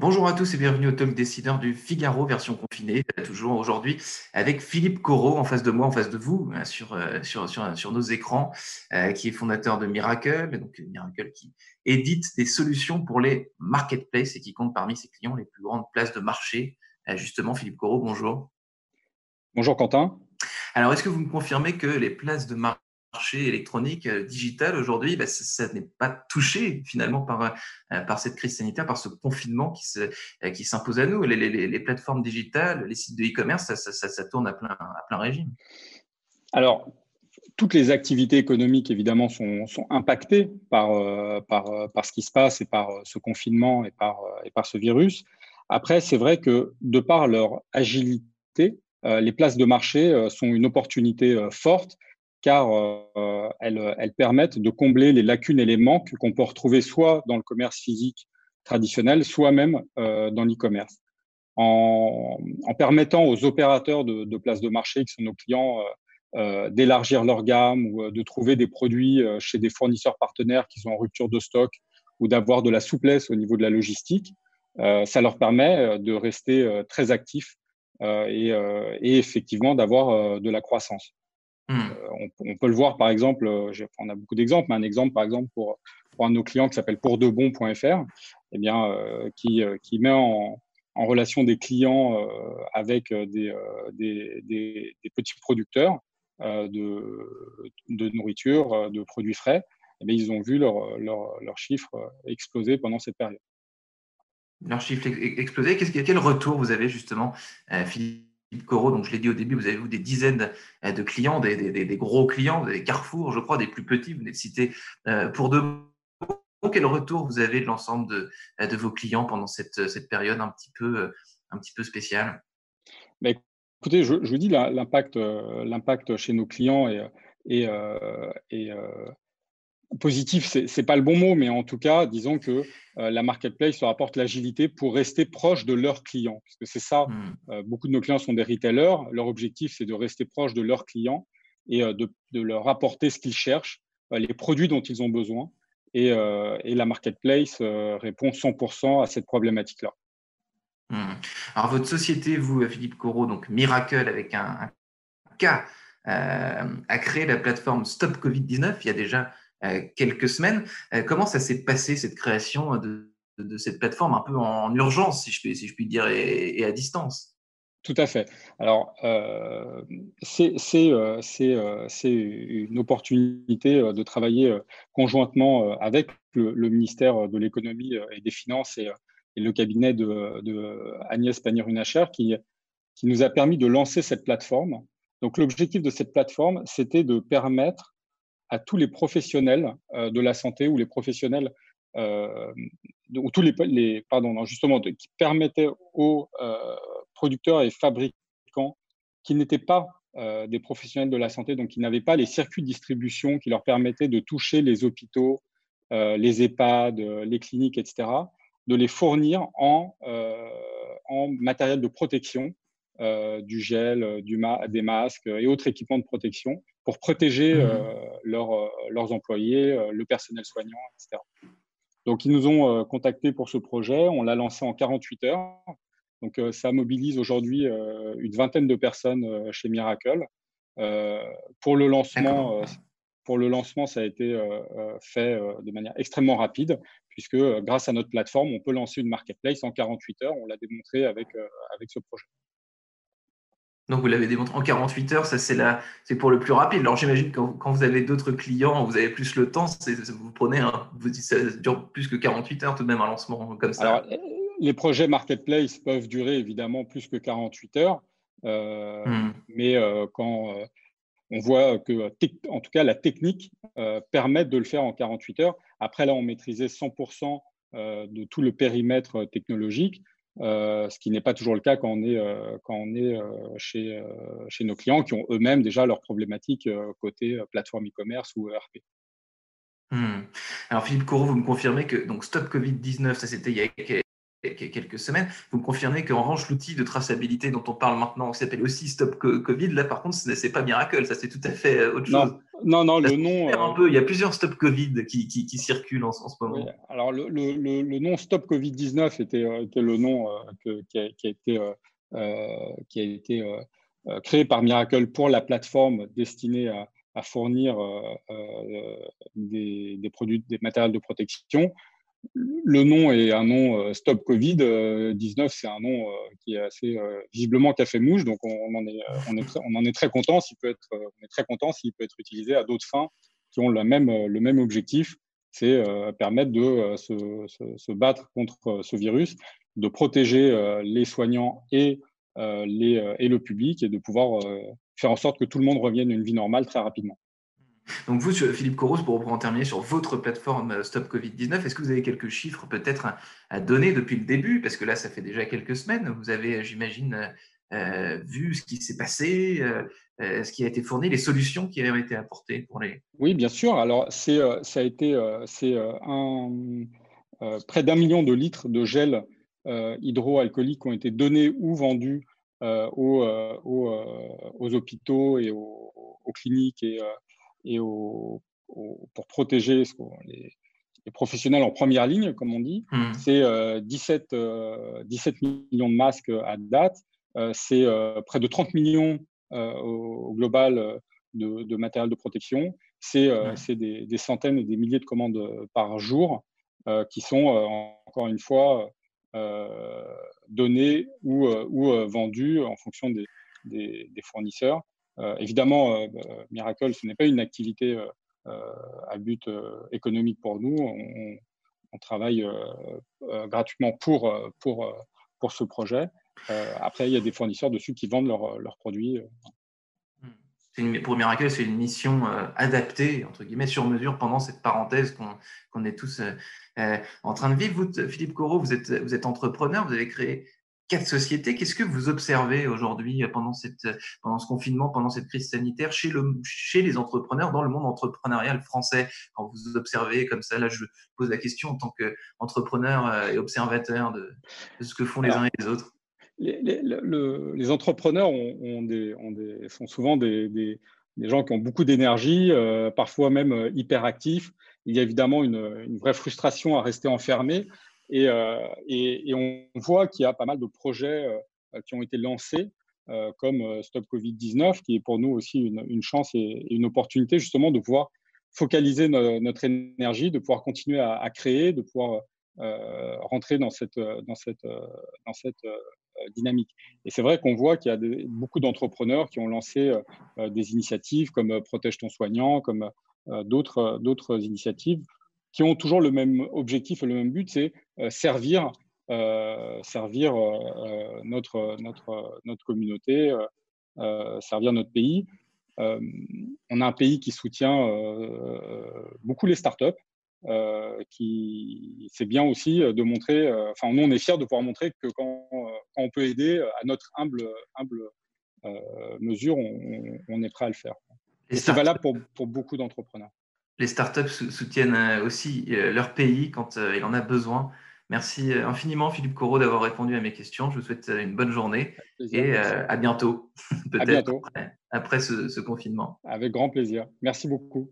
Bonjour à tous et bienvenue au Talk Décideur du Figaro, version confinée, toujours aujourd'hui avec Philippe Corot en face de moi, en face de vous, hein, sur, euh, sur nos écrans, euh, qui est fondateur de Miracle, donc Miracle qui édite des solutions pour les marketplaces et qui compte parmi ses clients les plus grandes places de marché. Euh, justement, Philippe Corot, bonjour. Bonjour Quentin. Alors, est-ce que vous me confirmez que les places de marché électronique euh, digital aujourd'hui, bah, ça, n'est pas touché finalement par, euh, par cette crise sanitaire, par ce confinement qui, euh, s'impose à nous? Les, plateformes digitales, les sites de e-commerce, ça, tourne à plein, régime. Alors, toutes les activités économiques, évidemment, sont, sont impactées par, par, par, ce qui se passe et par ce confinement et par, et par ce virus. Après, c'est vrai que de par leur agilité, les places de marché sont une opportunité forte car euh, elles, permettent de combler les lacunes et les manques qu'on peut retrouver soit dans le commerce physique traditionnel, soit même euh, dans l'e-commerce. En, permettant aux opérateurs de, places de marché, qui sont nos clients, euh, d'élargir leur gamme ou de trouver des produits chez des fournisseurs partenaires qui sont en rupture de stock ou d'avoir de la souplesse au niveau de la logistique, ça leur permet de rester très actifs et, effectivement d'avoir de la croissance. Hmm. Euh, on, peut le voir par exemple, euh, on a beaucoup d'exemples, mais un exemple par exemple pour, pour un de nos clients qui s'appelle pourdebon.fr, eh bien, euh, qui, qui met en, en relation des clients avec des, des, des, petits producteurs de, de, nourriture, de produits frais, eh bien, ils ont vu leurs leur, leur chiffres exploser pendant cette période. Leurs chiffres exploser. Qu'est-ce, quel retour vous avez justement, Philippe Philippe Corot, donc je l'ai dit au début, vous avez vous des dizaines euh, de clients, des, gros clients, des Carrefour, je crois, des plus petits, vous venez de citer euh, pour deux quel retour vous avez de l'ensemble de, euh, vos clients pendant cette, période un petit peu, un petit peu spéciale? Bah, Écoutez, je, vous dis l'impact, chez nos clients et positif, c'est n'est pas le bon mot, mais en tout cas, disons que euh, la marketplace leur apporte l'agilité pour rester proche de leurs clients. Parce que c'est ça, hmm. euh, beaucoup de nos clients sont des retailers. Leur objectif, c'est de rester proche de leurs clients et euh, de, leur apporter ce qu'ils cherchent, les produits dont ils ont besoin. Et, la marketplace répond 100% à cette problématique-là. Hmm. Alors, votre société, vous, Philippe Corot, donc Miracle avec un, cas, a créé la plateforme Stop Covid-19 il y a déjà quelques semaines. Euh, comment ça s'est passé, cette création de, cette plateforme un peu en urgence, si je puis, dire, et, à distance? Tout à fait. Alors, euh, c'est une opportunité de travailler conjointement avec le, ministère de l'économie et des finances et, le cabinet de, de Agnès Pannier-Runacher qui, qui nous a permis de lancer cette plateforme. Donc, l'objectif de cette plateforme, c'était de permettre à tous les professionnels euh, de la santé ou les professionnels euh, ou tous les, pardon justement qui permettaient aux euh, producteurs et fabricants qui n'étaient pas des professionnels de la santé, donc qui n'avaient pas les circuits de distribution qui leur permettaient de toucher les hôpitaux, les EHPAD, les cliniques, etc., de les fournir en, matériel de protection, du gel, du des masques et autres équipements de protection pour protéger mmh. euh, euh, leurs employés, euh, le personnel soignant, etc. Donc, ils nous ont contactés pour ce projet. On l'a lancé en 48 heures. Donc, ça mobilise aujourd'hui une vingtaine de personnes chez Miracle. pour le lancement, pour le lancement, ça a été fait de manière extrêmement rapide, puisque grâce à notre plateforme, on peut lancer une marketplace en 48 heures. On l'a démontré avec, avec ce projet. Donc, vous l'avez démontré en 48 heures, ça c'est pour le plus rapide. Alors, j'imagine que quand vous avez d'autres clients, vous avez plus le temps, vous prenez, un, vous ça dure plus que 48 heures tout de même un lancement comme ça. Alors, les projets marketplace peuvent durer évidemment plus que 48 heures, euh, hmm. mais euh, quand euh, on voit que, en tout cas, la technique permet de le faire en 48 heures. Après, là, on maîtrisait 100% de tout le périmètre technologique. Euh, ce qui n'est pas toujours le cas quand on est, euh, quand on est euh, chez, chez nos clients qui ont eux-mêmes déjà leurs problématiques côté plateforme e-commerce ou ERP. Hmm. Alors Philippe Corot, vous me confirmez que donc Stop Covid-19, ça c'était il y a quelques semaines, vous me confirmez qu'en revanche l'outil de traçabilité dont on parle maintenant, qui s'appelle aussi Stop Covid, là par contre ce n'est pas Miracle, ça c'est tout à fait autre chose. Non, non, le nom. Un peu. Il y a plusieurs Stop Covid qui, qui, circulent en, ce moment. Alors, le, le, le, nom Stop Covid-19 était, était, le nom qui, a, qui, a, été, qui a été créé par Miracle pour la plateforme destinée à, à fournir des, des, produits, des matériels de protection le nom est un nom euh, Stop Covid. 19, euh, c'est un nom euh, qui est assez visiblement café mouche, donc on, en est, très, content. S'il peut être, on est très content s'il peut être utilisé à d'autres fins qui ont le même, objectif, c'est permettre de se, battre contre ce virus, de protéger les soignants et le public et de pouvoir faire en sorte que tout le monde revienne à une vie normale très rapidement. Donc vous, Philippe Coros, pour en terminer sur votre plateforme euh, Stop Covid-19, est-ce que vous avez quelques chiffres peut-être à donner depuis le début? Parce que là, ça fait déjà quelques semaines. Vous avez, j'imagine, euh, vu ce qui s'est passé, euh, ce qui a été fourni, les solutions qui ont été apportées pour les... Oui, bien sûr. Alors, ça a été un, près d'un million de litres de gel hydroalcoolique ont été donnés ou vendus aux, aux, hôpitaux et aux, aux cliniques et, et pour protéger les, professionnels en première ligne, comme on dit. Mmh. C'est 17, euh, 17 euh, millions de masques à date. Euh, c'est près de 30 millions au, global de, matériel de protection. C'est des, des, centaines et des milliers de commandes par jour qui sont, encore une fois, données ou, ou vendues en fonction des, des fournisseurs. Euh, évidemment, euh, euh, Miracle, ce n'est pas une activité à but économique pour nous. On, travaille gratuitement pour, pour, pour ce projet. après, il y a des fournisseurs dessus qui vendent leurs produits. pour Miracle, c'est une mission adaptée, entre guillemets, sur mesure pendant cette parenthèse qu'on est tous en train de vivre. Vous, Philippe Corot, vous êtes, vous êtes entrepreneur, vous avez créé quatre sociétés. Qu'est-ce que vous observez aujourd'hui euh, pendant, cette, euh, pendant ce confinement, pendant cette crise sanitaire chez, le, chez les entrepreneurs, dans le monde entrepreneurial français? Quand vous observez comme ça, là je pose la question en tant qu'entrepreneur euh, et observateur de, ce que font les uns et les autres. Les, les, entrepreneurs ont, des, ont des, sont souvent des, des, gens qui ont beaucoup d'énergie, parfois même hyper actifs. Il y a évidemment une, une vraie frustration à rester enfermé. Euh, et, on voit qu'il y a pas mal de projets euh, qui ont été lancés, euh, comme Stop Covid-19, qui est pour nous aussi une, chance et, une opportunité justement de pouvoir focaliser notre énergie, de pouvoir continuer à, créer, de pouvoir rentrer dans cette, dynamique. Et c'est vrai qu'on voit qu'il y a beaucoup d'entrepreneurs qui ont lancé des initiatives comme Protège ton soignant, comme d'autres initiatives qui ont toujours le même objectif et le même but, c'est euh, servir, euh, servir euh, notre, notre, notre communauté, servir notre pays. on a un pays qui soutient beaucoup les startups. Euh, qui c'est bien aussi de montrer, enfin nous on est fiers de pouvoir montrer que quand, quand on peut aider à notre humble, humble mesure, on, on, est prêt à le faire. Et c'est valable pour, pour beaucoup d'entrepreneurs les startups soutiennent euh, aussi euh, leur pays quand euh, il en a besoin. Merci infiniment, Philippe Corot, d'avoir répondu à mes questions. Je vous souhaite une bonne journée et à bientôt, peut-être après, ce, ce confinement. Avec grand plaisir. Merci beaucoup.